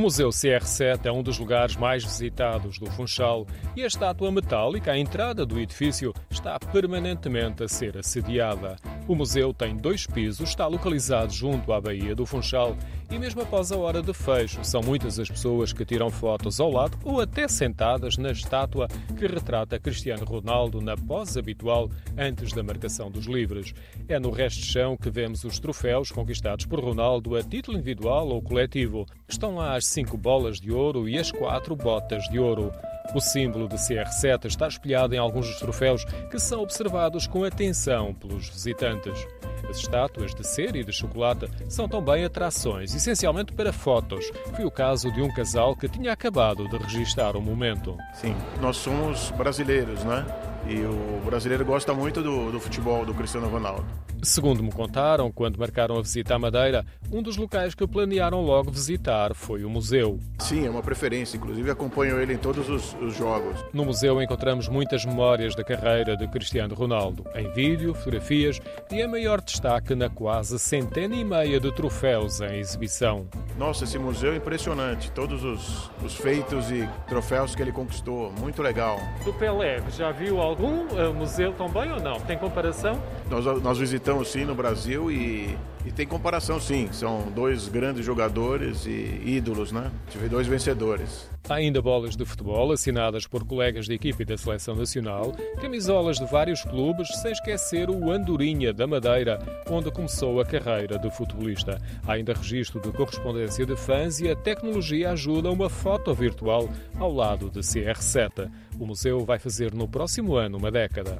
Museu CR7 é um dos lugares mais visitados do Funchal e a estátua metálica à entrada do edifício está permanentemente a ser assediada. O museu tem dois pisos, está localizado junto à Baía do Funchal e mesmo após a hora de fecho são muitas as pessoas que tiram fotos ao lado ou até sentadas na estátua que retrata Cristiano Ronaldo na pose habitual antes da marcação dos livres. É no resto de chão que vemos os troféus conquistados por Ronaldo a título individual ou coletivo. Estão lá as cinco bolas de ouro e as quatro botas de ouro. O símbolo de CR7 está espelhado em alguns dos troféus que são observados com atenção pelos visitantes. As estátuas de cera e de chocolate são também atrações, essencialmente para fotos. Foi o caso de um casal que tinha acabado de registrar o momento. Sim, nós somos brasileiros, né? E o brasileiro gosta muito do, do futebol do Cristiano Ronaldo. Segundo me contaram, quando marcaram a visita à Madeira, um dos locais que planearam logo visitar foi o museu. Sim, é uma preferência. Inclusive acompanho ele em todos os, os jogos. No museu encontramos muitas memórias da carreira de Cristiano Ronaldo, em vídeo, fotografias e a maior destaque na quase centena e meia de troféus em exibição. Nossa, esse museu é impressionante. Todos os, os feitos e troféus que ele conquistou. Muito legal. Do Pelé, já viu algum uh, museu também ou não? Tem comparação? Nós, nós visitamos sim no Brasil e, e tem comparação sim. São dois grandes jogadores e ídolos, né? Tive dois vencedores. Há ainda bolas de futebol assinadas por colegas de equipe da Seleção Nacional, camisolas de vários clubes, sem esquecer o Andorinha da Madeira, onde começou a carreira de futebolista. Há ainda registro de correspondência de fãs e a tecnologia ajuda uma foto virtual ao lado de CR7. O museu vai fazer no próximo ano uma década.